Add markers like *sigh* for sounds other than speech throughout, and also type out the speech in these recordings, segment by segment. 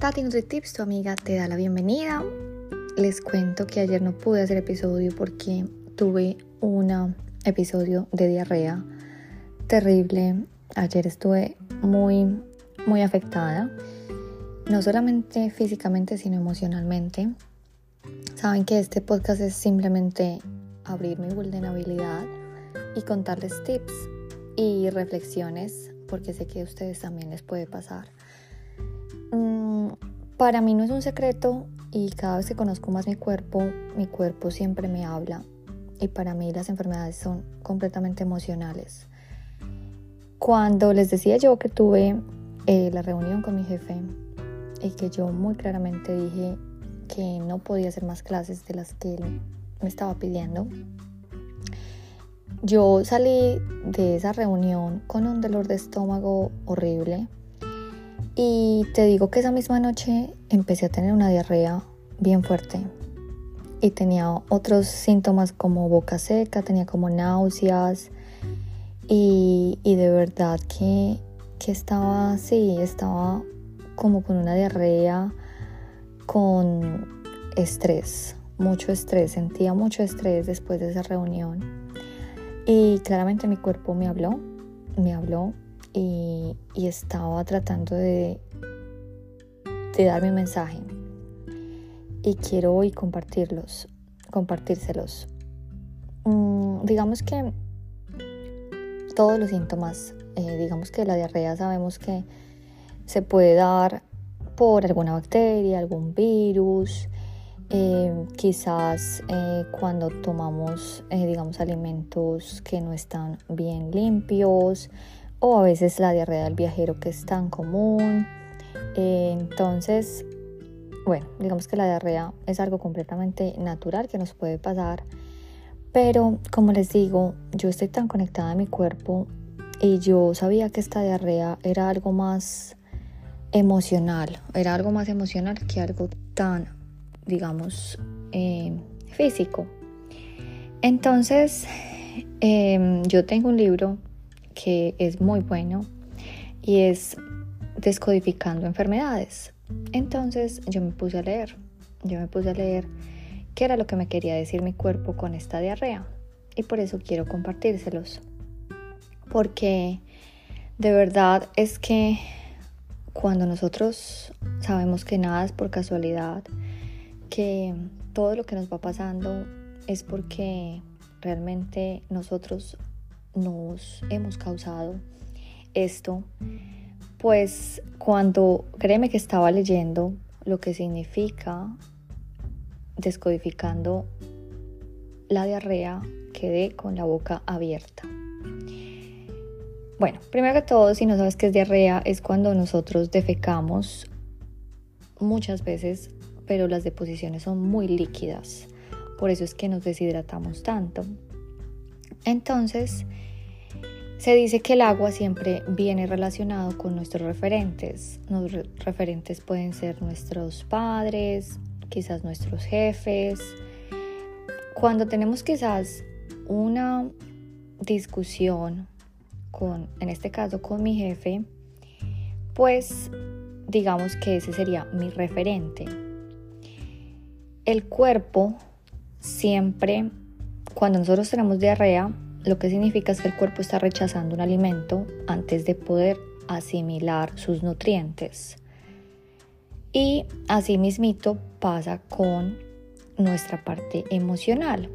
Tati NutriTips, tu amiga, te da la bienvenida. Les cuento que ayer no pude hacer episodio porque tuve un episodio de diarrea terrible. Ayer estuve muy, muy afectada, no solamente físicamente, sino emocionalmente. Saben que este podcast es simplemente abrir mi vulnerabilidad y contarles tips y reflexiones, porque sé que a ustedes también les puede pasar. Para mí no es un secreto y cada vez que conozco más mi cuerpo, mi cuerpo siempre me habla y para mí las enfermedades son completamente emocionales. Cuando les decía yo que tuve eh, la reunión con mi jefe y que yo muy claramente dije que no podía hacer más clases de las que él me estaba pidiendo, yo salí de esa reunión con un dolor de estómago horrible y te digo que esa misma noche empecé a tener una diarrea bien fuerte. Y tenía otros síntomas como boca seca, tenía como náuseas. Y, de verdad que, que estaba así, estaba como con una diarrea, con estrés, mucho estrés, sentía mucho estrés después de esa reunión. Y claramente mi cuerpo me habló, me habló y, estaba tratando de, dar mi mensaje. Y quiero hoy compartirlos, compartírselos. Mm, digamos que todos los síntomas, eh, digamos que la diarrea sabemos que se puede dar por alguna bacteria, algún virus, eh, quizás eh, cuando tomamos, digamos, alimentos que no están bien limpios, o a veces la diarrea del viajero que es tan común. Eh, entonces, bueno, digamos que la diarrea es algo completamente natural que nos puede pasar, pero como les digo, yo estoy tan conectada a mi cuerpo y yo sabía que esta diarrea era algo más emocional, era algo más emocional que algo tan, digamos, eh, físico. Entonces, em, yo tengo un libro que es muy bueno y es descodificando enfermedades. Entonces yo me puse a leer, yo me puse a leer qué era lo que me quería decir mi cuerpo con esta diarrea y por eso quiero compartírselos. Porque de verdad es que cuando nosotros sabemos que nada es por casualidad, que todo lo que nos va pasando es porque realmente nosotros nos hemos causado esto, pues cuando créeme que estaba leyendo lo que significa descodificando la diarrea, quedé con la boca abierta. Bueno, primero que todo, si no sabes qué es diarrea, es cuando nosotros defecamos muchas veces, pero las deposiciones son muy líquidas. Por eso es que nos deshidratamos tanto. Entonces, se dice que el agua siempre viene relacionado con nuestros referentes. Los referentes pueden ser nuestros padres, quizás nuestros jefes. Cuando tenemos quizás una discusión con, en este caso con mi jefe, pues digamos que ese sería mi referente. El cuerpo siempre, cuando nosotros tenemos diarrea, lo que significa es que el cuerpo está rechazando un alimento antes de poder asimilar sus nutrientes. Y así mismito pasa con nuestra parte emocional.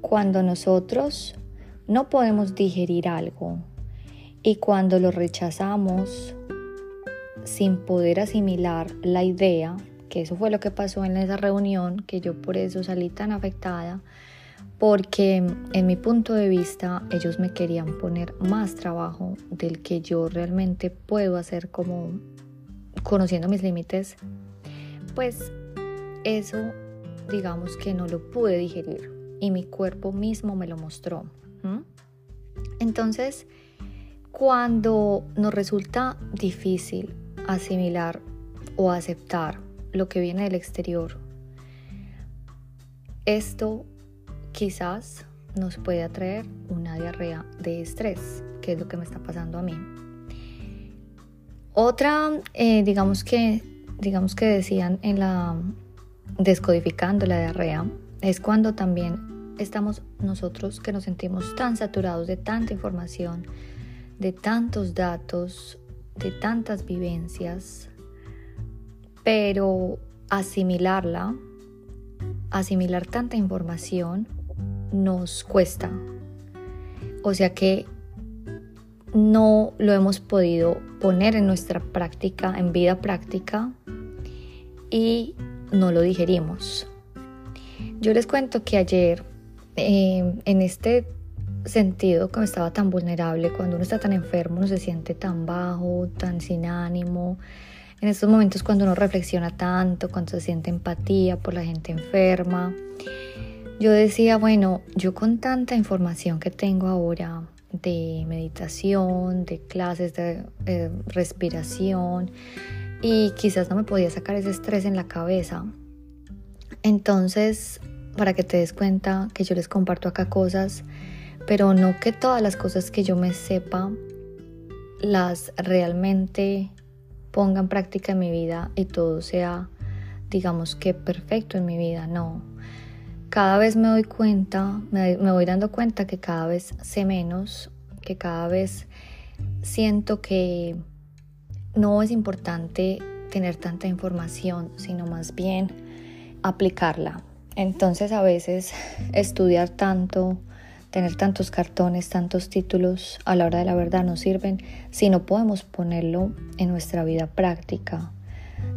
Cuando nosotros no podemos digerir algo y cuando lo rechazamos sin poder asimilar la idea, que eso fue lo que pasó en esa reunión, que yo por eso salí tan afectada, porque en mi punto de vista ellos me querían poner más trabajo del que yo realmente puedo hacer como conociendo mis límites, pues eso digamos que no lo pude digerir y mi cuerpo mismo me lo mostró. Entonces, cuando nos resulta difícil asimilar o aceptar lo que viene del exterior, esto quizás nos puede atraer una diarrea de estrés, que es lo que me está pasando a mí. Otra, eh, digamos que digamos que decían en la descodificando la diarrea, es cuando también estamos nosotros que nos sentimos tan saturados de tanta información, de tantos datos, de tantas vivencias, pero asimilarla, asimilar tanta información nos cuesta. O sea que no lo hemos podido poner en nuestra práctica, en vida práctica, y no lo digerimos. Yo les cuento que ayer, eh, en este sentido, que estaba tan vulnerable, cuando uno está tan enfermo, uno se siente tan bajo, tan sin ánimo. En estos momentos cuando uno reflexiona tanto, cuando se siente empatía por la gente enferma, yo decía, bueno, yo con tanta información que tengo ahora, de meditación, de clases de eh, respiración y quizás no me podía sacar ese estrés en la cabeza. Entonces, para que te des cuenta que yo les comparto acá cosas, pero no que todas las cosas que yo me sepa las realmente ponga en práctica en mi vida y todo sea, digamos que perfecto en mi vida, no cada vez me doy cuenta, me, voy dando cuenta que cada vez sé menos, que cada vez siento que no es importante tener tanta información, sino más bien aplicarla. Entonces a veces estudiar tanto, tener tantos cartones, tantos títulos, a la hora de la verdad no sirven si no podemos ponerlo en nuestra vida práctica.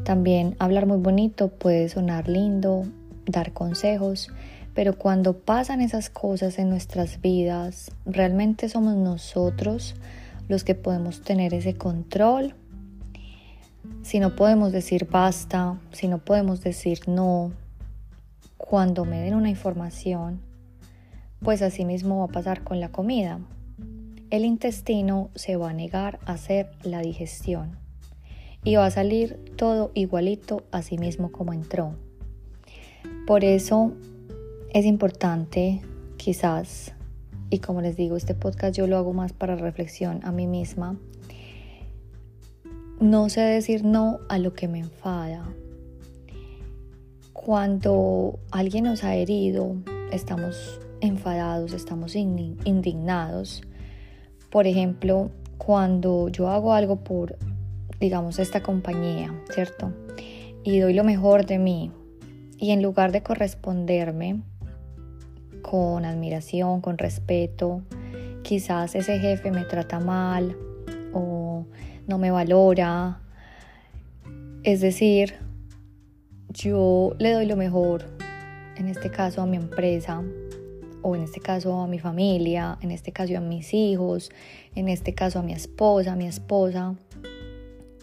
También hablar muy bonito puede sonar lindo, dar consejos, pero cuando pasan esas cosas en nuestras vidas, realmente somos nosotros los que podemos tener ese control. Si no podemos decir basta, si no podemos decir no, cuando me den una información, pues así mismo va a pasar con la comida. El intestino se va a negar a hacer la digestión y va a salir todo igualito a sí mismo como entró. Por eso es importante quizás, y como les digo, este podcast yo lo hago más para reflexión a mí misma, no sé decir no a lo que me enfada. Cuando alguien nos ha herido, estamos enfadados, estamos indignados. Por ejemplo, cuando yo hago algo por, digamos, esta compañía, ¿cierto? Y doy lo mejor de mí, y en lugar de corresponderme con admiración, con respeto, quizás ese jefe me trata mal o no me valora. Es decir, yo le doy lo mejor, en este caso a mi empresa, o en este caso a mi familia, en este caso a mis hijos, en este caso a mi esposa, a mi esposa,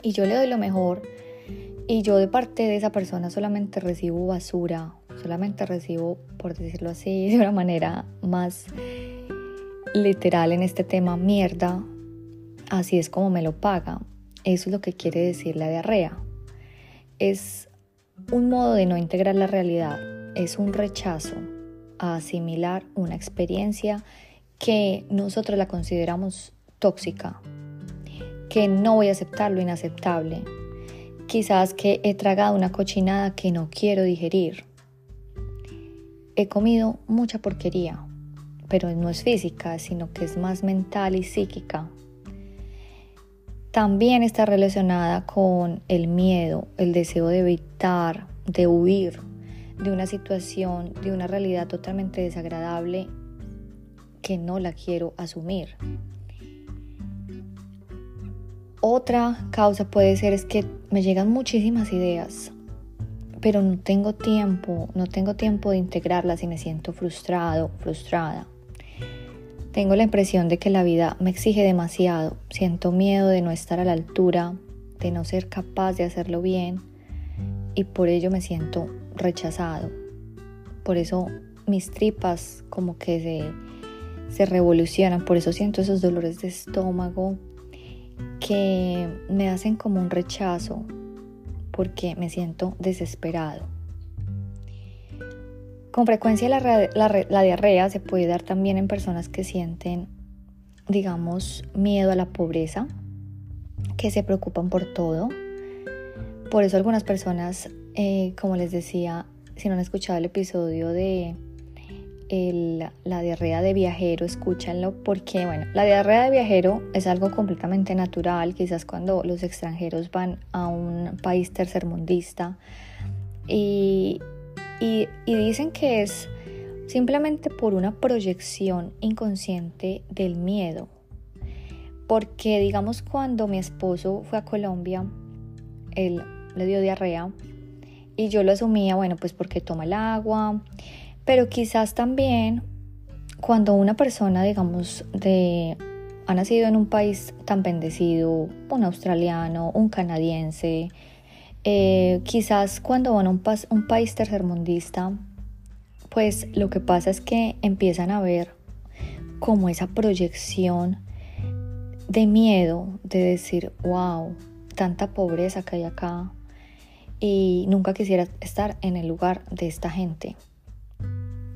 y yo le doy lo mejor. Y yo de parte de esa persona solamente recibo basura, solamente recibo, por decirlo así, *laughs* de una manera más literal en este tema, mierda, así es como me lo paga. Eso es lo que quiere decir la diarrea. Es un modo de no integrar la realidad, es un rechazo a asimilar una experiencia que nosotros la consideramos tóxica, que no voy a aceptar lo inaceptable, Quizás que he tragado una cochinada que no quiero digerir. He comido mucha porquería, pero no es física, sino que es más mental y psíquica. También está relacionada con el miedo, el deseo de evitar, de huir de una situación, de una realidad totalmente desagradable que no la quiero asumir. Otra causa puede ser es que me llegan muchísimas ideas, pero no tengo tiempo, no tengo tiempo de integrarlas y me siento frustrado, frustrada. Tengo la impresión de que la vida me exige demasiado, siento miedo de no estar a la altura, de no ser capaz de hacerlo bien y por ello me siento rechazado. Por eso mis tripas como que se, se revolucionan, por eso siento esos dolores de estómago, que me hacen como un rechazo porque me siento desesperado. Con frecuencia la, diarrea se puede dar también en personas que sienten, digamos, miedo a la pobreza, que se preocupan por todo, por eso algunas personas, eh, como les decía, si no han escuchado el episodio de la diarrea de viajero, escúchanlo, porque bueno, la diarrea de viajero es algo completamente natural, quizás cuando los extranjeros van a un país tercermundista y, y dicen que es simplemente por una proyección inconsciente del miedo. Porque digamos cuando mi esposo fue a Colombia, él le dio diarrea y yo lo asumía, bueno, pues porque toma el agua, pero quizás también cuando una persona, digamos, ha nacido en un país tan bendecido, un australiano, un canadiense, eh, quizás cuando van a un, un país tercermundista, pues lo que pasa es que empiezan a ver como esa proyección de miedo, de decir, wow, tanta pobreza que hay acá y nunca quisiera estar en el lugar de esta gente.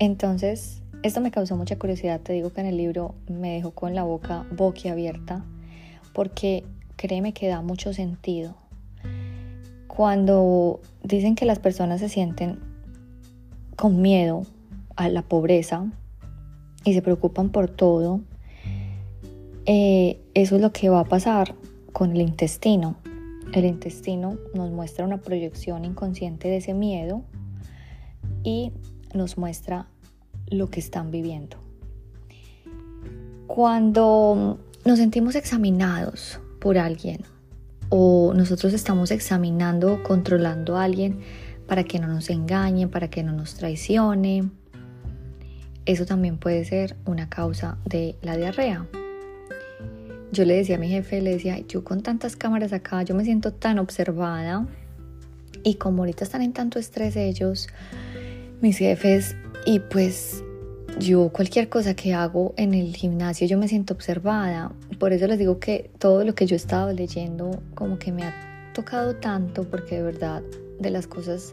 Entonces, esto me causó mucha curiosidad, te digo que en el libro me dejó con la boca boquiabierta porque créeme que da mucho sentido. Cuando dicen que las personas se sienten con miedo a la pobreza y se preocupan por todo, eh, eso es lo que va a pasar con el intestino. El intestino nos muestra una proyección inconsciente de ese miedo y nos muestra lo que están viviendo. Cuando nos sentimos examinados por alguien o nosotros estamos examinando o controlando a alguien para que no nos engañe, para que no nos traicione, eso también puede ser una causa de la diarrea. Yo le decía a mi jefe, le decía, yo con tantas cámaras acá, yo me siento tan observada y como ahorita están en tanto estrés ellos, mis jefes, y pues yo cualquier cosa que hago en el gimnasio yo me siento observada. Por eso les digo que todo lo que yo he estado leyendo como que me ha tocado tanto porque de verdad de las cosas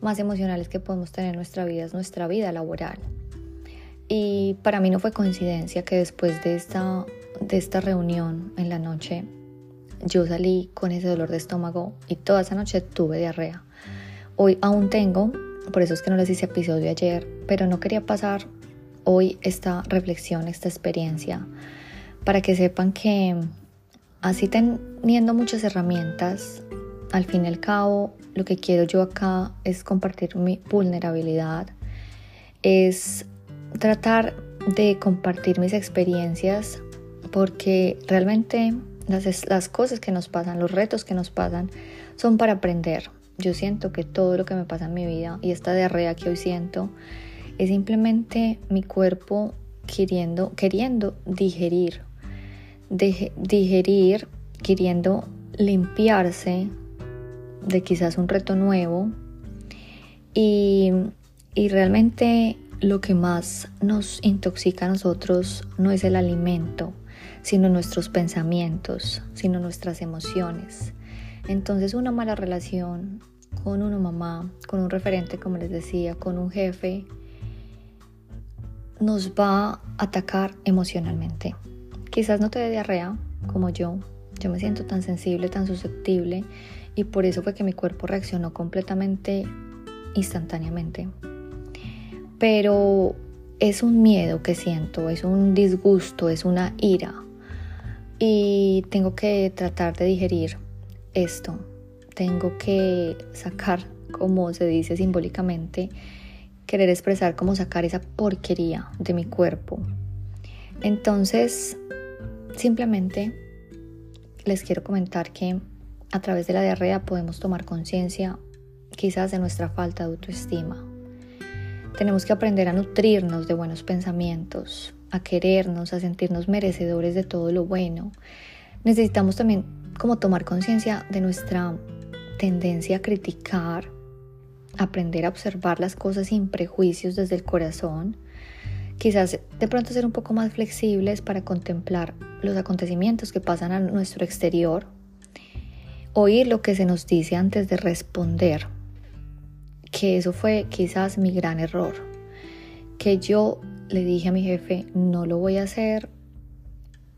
más emocionales que podemos tener en nuestra vida es nuestra vida laboral. Y para mí no fue coincidencia que después de esta, de esta reunión en la noche yo salí con ese dolor de estómago y toda esa noche tuve diarrea. Hoy aún tengo, por eso es que no les hice episodio ayer, pero no quería pasar hoy esta reflexión, esta experiencia, para que sepan que así teniendo muchas herramientas, al fin y al cabo, lo que quiero yo acá es compartir mi vulnerabilidad, es tratar de compartir mis experiencias, porque realmente las, las cosas que nos pasan, los retos que nos pasan, son para aprender. Yo siento que todo lo que me pasa en mi vida y esta diarrea que hoy siento es simplemente mi cuerpo queriendo, queriendo digerir, digerir, queriendo limpiarse de quizás un reto nuevo y, y realmente lo que más nos intoxica a nosotros no es el alimento, sino nuestros pensamientos, sino nuestras emociones. Entonces una mala relación con una mamá, con un referente, como les decía, con un jefe, nos va a atacar emocionalmente. Quizás no te dé diarrea como yo. Yo me siento tan sensible, tan susceptible y por eso fue que mi cuerpo reaccionó completamente instantáneamente. Pero es un miedo que siento, es un disgusto, es una ira. Y tengo que tratar de digerir esto. Tengo que sacar, como se dice simbólicamente, querer expresar cómo sacar esa porquería de mi cuerpo. Entonces, simplemente les quiero comentar que a través de la diarrea podemos tomar conciencia quizás de nuestra falta de autoestima. Tenemos que aprender a nutrirnos de buenos pensamientos, a querernos, a sentirnos merecedores de todo lo bueno. Necesitamos también como tomar conciencia de nuestra tendencia a criticar, aprender a observar las cosas sin prejuicios desde el corazón, quizás de pronto ser un poco más flexibles para contemplar los acontecimientos que pasan a nuestro exterior, oír lo que se nos dice antes de responder, que eso fue quizás mi gran error, que yo le dije a mi jefe, no lo voy a hacer,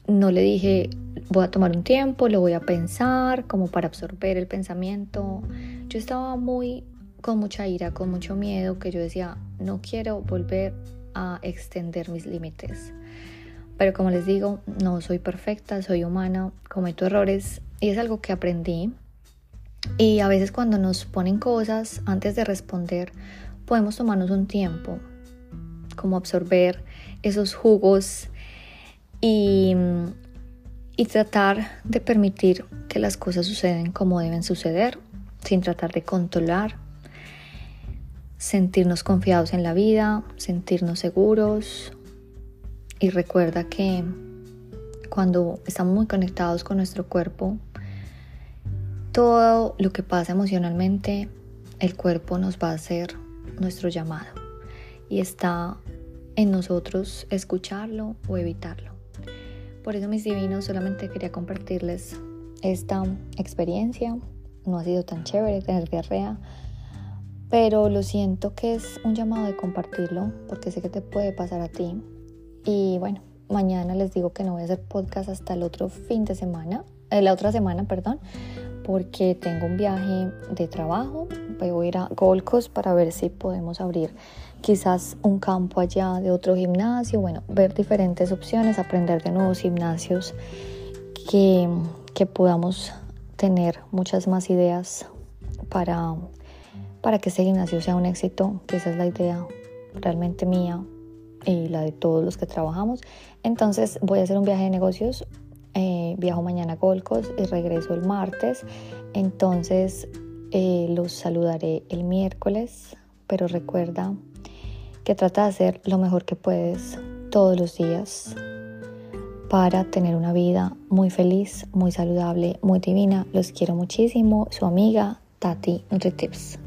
no le dije, voy a tomar un tiempo, lo voy a pensar, como para absorber el pensamiento. Yo estaba muy con mucha ira, con mucho miedo, que yo decía, no quiero volver a extender mis límites. Pero como les digo, no soy perfecta, soy humana, cometo errores y es algo que aprendí. Y a veces cuando nos ponen cosas antes de responder, podemos tomarnos un tiempo, como absorber esos jugos y, y tratar de permitir que las cosas suceden como deben suceder, sin tratar de controlar, sentirnos confiados en la vida, sentirnos seguros, y recuerda que cuando estamos muy conectados con nuestro cuerpo, todo lo que pasa emocionalmente, el cuerpo nos va a hacer nuestro llamado y está en nosotros escucharlo o evitarlo. Por eso mis divinos solamente quería compartirles esta experiencia. No ha sido tan chévere tener diarrea, pero lo siento que es un llamado de compartirlo porque sé que te puede pasar a ti y bueno, mañana les digo que no voy a hacer podcast hasta el otro fin de semana, eh, la otra semana, perdón, porque tengo un viaje de trabajo. Voy a ir a Gold Coast para ver si podemos abrir quizás un campo allá de otro gimnasio. Bueno, ver diferentes opciones, aprender de nuevos gimnasios, que, que podamos tener muchas más ideas para, para que este gimnasio sea un éxito, que esa es la idea realmente mía y la de todos los que trabajamos. Entonces voy a hacer un viaje de negocios. Eh, viajo mañana a Golcos y regreso el martes. Entonces eh, los saludaré el miércoles. Pero recuerda que trata de hacer lo mejor que puedes todos los días para tener una vida muy feliz, muy saludable, muy divina. Los quiero muchísimo. Su amiga Tati NutriTips.